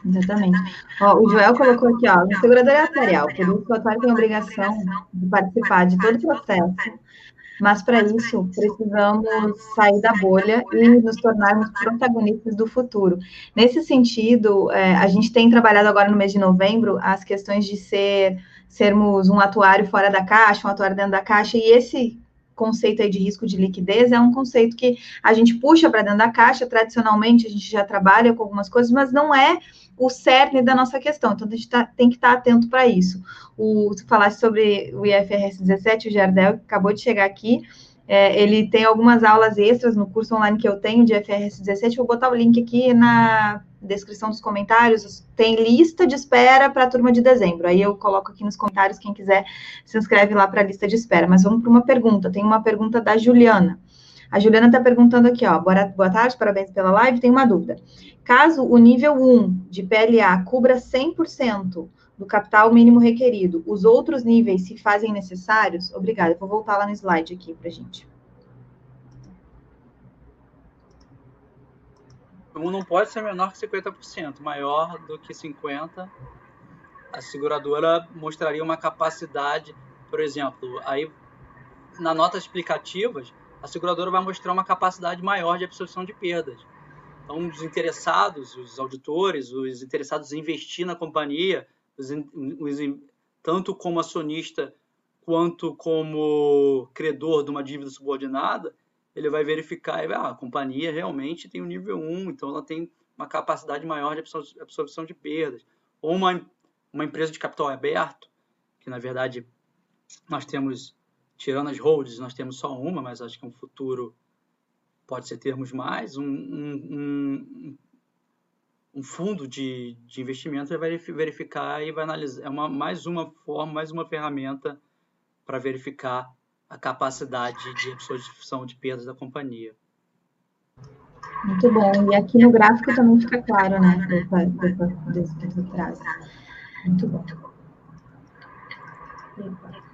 Exatamente. Ó, o Joel colocou aqui, ó, o segurador é atuarial, por isso o atuário tem a obrigação de participar de todo o processo, mas para isso precisamos sair da bolha e nos tornarmos protagonistas do futuro. Nesse sentido, é, a gente tem trabalhado agora no mês de novembro as questões de ser sermos um atuário fora da caixa, um atuário dentro da caixa, e esse conceito aí de risco de liquidez é um conceito que a gente puxa para dentro da caixa, tradicionalmente a gente já trabalha com algumas coisas, mas não é o cerne da nossa questão, então a gente tá, tem que estar tá atento para isso. O, falasse sobre o IFRS 17, o Jardel acabou de chegar aqui, é, ele tem algumas aulas extras no curso online que eu tenho de IFRS 17, vou botar o link aqui na descrição dos comentários, tem lista de espera para a turma de dezembro. Aí eu coloco aqui nos comentários, quem quiser se inscreve lá para a lista de espera. Mas vamos para uma pergunta. Tem uma pergunta da Juliana. A Juliana está perguntando aqui, ó. Boa, boa tarde, parabéns pela live. Tem uma dúvida. Caso o nível 1 de PLA cubra 100% do capital mínimo requerido, os outros níveis se fazem necessários? Obrigada. vou voltar lá no slide aqui para gente. Um não pode ser menor que 50%, maior do que 50%, a seguradora mostraria uma capacidade, por exemplo, aí na notas explicativas, a seguradora vai mostrar uma capacidade maior de absorção de perdas. Então, os interessados, os auditores, os interessados em investir na companhia, tanto como acionista quanto como credor de uma dívida subordinada, ele vai verificar e ah, a companhia realmente tem um nível 1, então ela tem uma capacidade maior de absorção de perdas. Ou uma, uma empresa de capital aberto, que na verdade nós temos, tirando as holds, nós temos só uma, mas acho que um futuro pode ser termos mais, um, um, um fundo de, de investimento vai verificar e vai analisar. É uma, mais uma forma, mais uma ferramenta para verificar a capacidade de absorção de perdas da companhia. Muito bom. E aqui no gráfico também fica claro, né? Desse. Muito bom.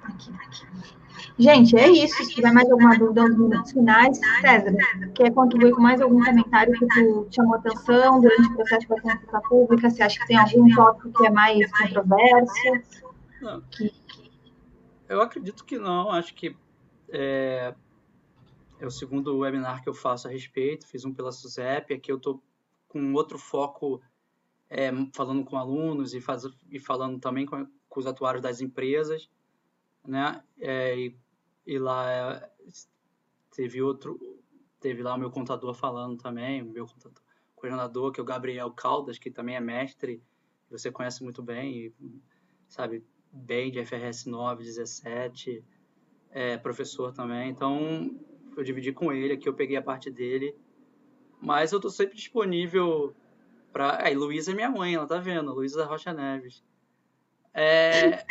Aqui, aqui. Gente, é isso. Se tiver mais alguma dúvida nos minutos finais, César, quer contribuir com mais algum comentário que tu chamou atenção durante o processo da consulta pública? Você acha que tem algum tópico que é mais controverso? Não. Eu acredito que não. Acho que é, é o segundo webinar que eu faço a respeito. Fiz um pela SUSEP. Aqui eu estou com outro foco é, falando com alunos e, faz, e falando também com, com, os atuários das empresas. Né? É, e, e, lá é, teve outro, teve lá o meu contador falando também, o meu contador, coordenador, que é o Gabriel Caldas, que também é mestre, você conhece muito bem, e, sabe, bem de FRS 9, 17, é professor também, então eu dividi com ele aqui, eu peguei a parte dele, mas eu estou sempre disponível para. Aí, Luísa é minha mãe, ela tá vendo, Luísa Rocha Neves. É,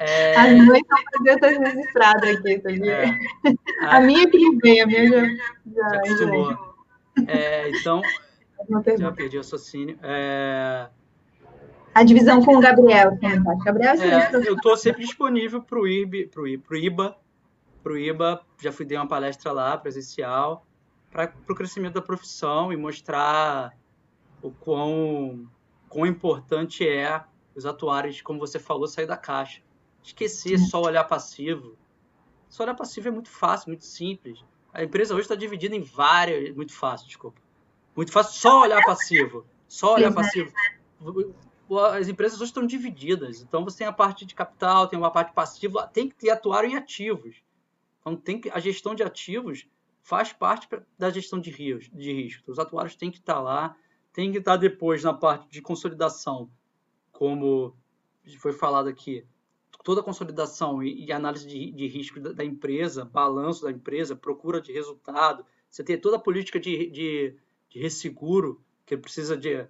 é... As mães estão fazendo registradas aqui, sabia? É. A, a minha que não vem, a minha já. Já, já, já. É, então. Já perdi o raciocínio. É... A divisão com o Gabriel, Gabriel é, eu estou sempre disponível para o IBA, pro IBA, pro IBA, já fui dar uma palestra lá, presencial, para o crescimento da profissão e mostrar o quão, quão importante é os atuários, como você falou, sair da caixa. Esquecer só olhar passivo. Só olhar passivo é muito fácil, muito simples. A empresa hoje está dividida em várias. Muito fácil, desculpa. Muito fácil só olhar passivo. Só olhar passivo as empresas hoje estão divididas. Então você tem a parte de capital, tem uma parte passiva, tem que ter atuário em ativos. Então tem que, a gestão de ativos faz parte da gestão de, rios, de risco. Os atuários têm que estar lá, tem que estar depois na parte de consolidação, como foi falado aqui, toda a consolidação e, e análise de, de risco da, da, empresa, balanço da empresa, procura de resultado, você tem toda a política de, de, de resseguro, que precisa de.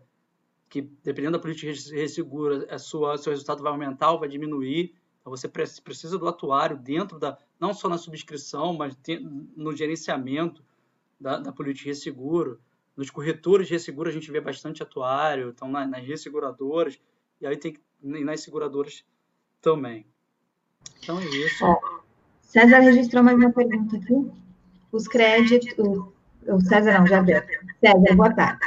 que dependendo da política de resseguro, a sua, seu resultado vai aumentar ou vai diminuir. Então você precisa do atuário dentro da. não só na subscrição, mas no gerenciamento da, da política de resseguro. Nos corretores de resseguro a gente vê bastante atuário, então nas, resseguradoras, e aí tem e nas seguradoras também. Então é isso. César registrou mais uma pergunta aqui. Os créditos. O César não, já deu. César, boa tarde.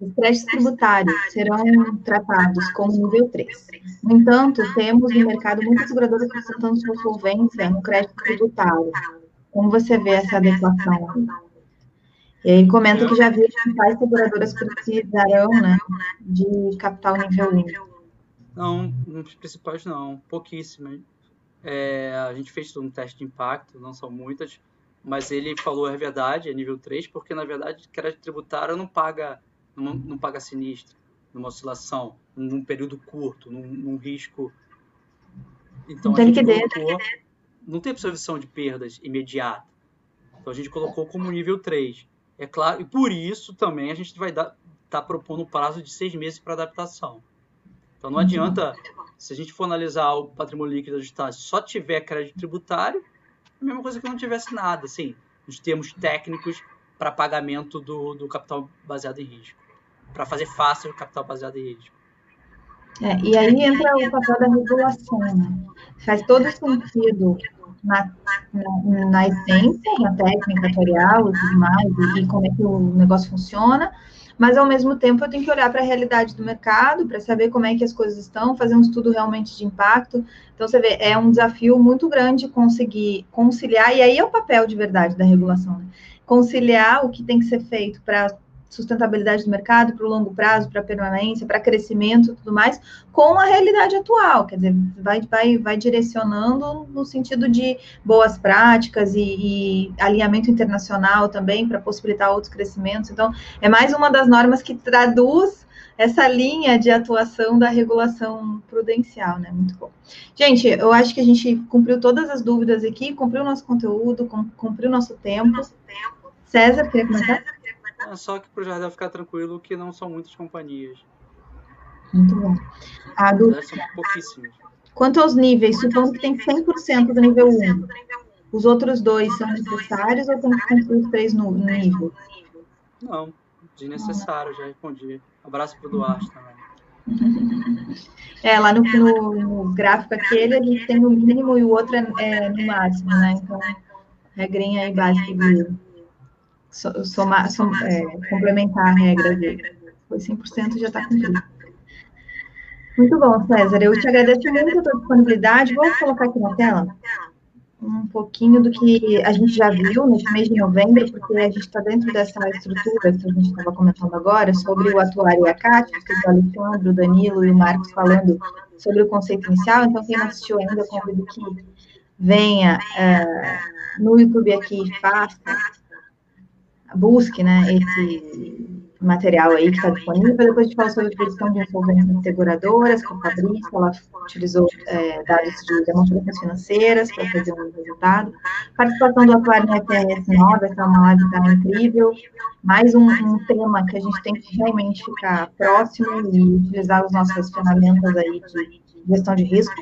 Os créditos tributários serão tratados como nível 3. No entanto, temos no mercado muitas seguradoras apresentando sua solvência no crédito tributário. Como você vê essa adequação? Ele comenta que já viu que tais seguradoras precisarão né, de capital nível 1. Não, nos principais não, pouquíssimas. É, a gente fez um teste de impacto, não são muitas, mas ele falou a verdade, é nível 3, porque na verdade crédito tributário não paga, não, não paga sinistro, numa oscilação, num período curto, num, num risco. Então a gente colocou, não tem absorção de perdas imediata. Então a gente colocou como nível 3. É claro, e por isso também a gente vai estar tá propondo um prazo de seis meses para adaptação. Então não adianta, se a gente for analisar o patrimônio líquido ajustado, só tiver crédito tributário, a mesma coisa que não tivesse nada, assim, nos termos técnicos para pagamento do, do capital baseado em risco, para fazer fácil o capital baseado em risco. É, e aí entra o papel da regulação. Né? Faz todo sentido na, na, na essência, na técnica tutorial e tudo mais, e, e como é que o negócio funciona, mas ao mesmo tempo eu tenho que olhar para a realidade do mercado, para saber como é que as coisas estão, fazer um estudo realmente de impacto. Então você vê, é um desafio muito grande conseguir conciliar, e aí é o papel de verdade da regulação, né? conciliar o que tem que ser feito para sustentabilidade do mercado para o longo prazo, para permanência, para crescimento e tudo mais, com a realidade atual. Quer dizer, vai, vai, vai direcionando no sentido de boas práticas e, e alinhamento internacional também para possibilitar outros crescimentos. Então, é mais uma das normas que traduz essa linha de atuação da regulação prudencial, né? Muito bom. Gente, eu acho que a gente cumpriu todas as dúvidas aqui, cumpriu o nosso conteúdo, cumpriu o nosso tempo. César, queria comentar? César, é só que para o Jardel ficar tranquilo que não são muitas companhias. Muito bom. A do... São pouquíssimas. Quanto aos níveis, supondo que tem 100% do nível 1. Os outros dois são necessários ou tem que cumprir os três no, nível? Não, desnecessário, já respondi. Abraço para o Duarte também. É, lá no, no, no, gráfico aquele, a gente tem no mínimo e o outro é, é no máximo, né? Então, regrinha aí básica de somar, somar é, complementar a regra dele. Foi 100% já está cumprido. Muito bom, César. Eu te agradeço muito a tua disponibilidade. Vou colocar aqui na tela um pouquinho do que a gente já viu nesse mês de novembro, porque a gente está dentro dessa estrutura que a gente estava comentando agora, sobre o atuário e a Cátia, o Alexandre, o Danilo e o Marcos falando sobre o conceito inicial. Então, quem não assistiu ainda, convido que venha uh, no YouTube aqui e faça busque né, esse material aí que está disponível. Depois a gente fala sobre produção de insolvência em seguradoras, com a Fabrício, ela utilizou é, dados de demonstrações financeiras para fazer um resultado. Participação do atuário no FRS 9, essa é uma live tá incrível. Mais um, um, tema que a gente tem que realmente ficar próximo e utilizar as nossas ferramentas aí de gestão de risco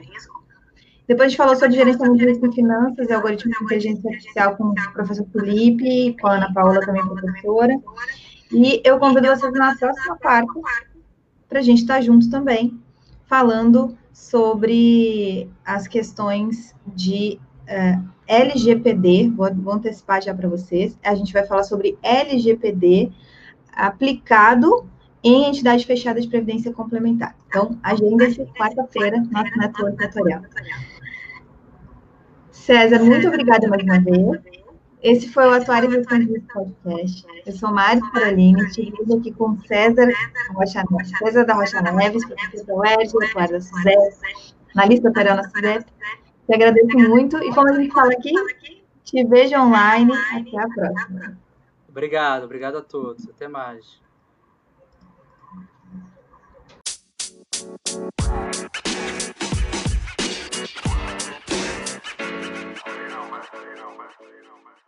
depois a gente falou sobre gerenciamento de risco em finanças e algoritmos de inteligência artificial com o professor Felipe, com a Ana Paula também professora. E eu convido vocês na próxima parte para a gente estar juntos também, falando sobre as questões de uh, eh, LGPD, vou, vou antecipar já para vocês. A gente vai falar sobre LGPD aplicado em entidade fechada de previdência complementar. Então, agenda-se quarta-feira, nosso network tutorial. César, muito obrigada mais uma vez. Esse foi o Atualização de Podcast. Eu sou Mari Caroline, estive aqui com César Rocha, César da Rocha Neves, professor da UERJ, atuário da SUSEP, analista. Te agradeço muito e, como a gente fala aqui, te vejo online. Até a próxima. Obrigado, obrigado a todos. Até mais. Man. You You know, man.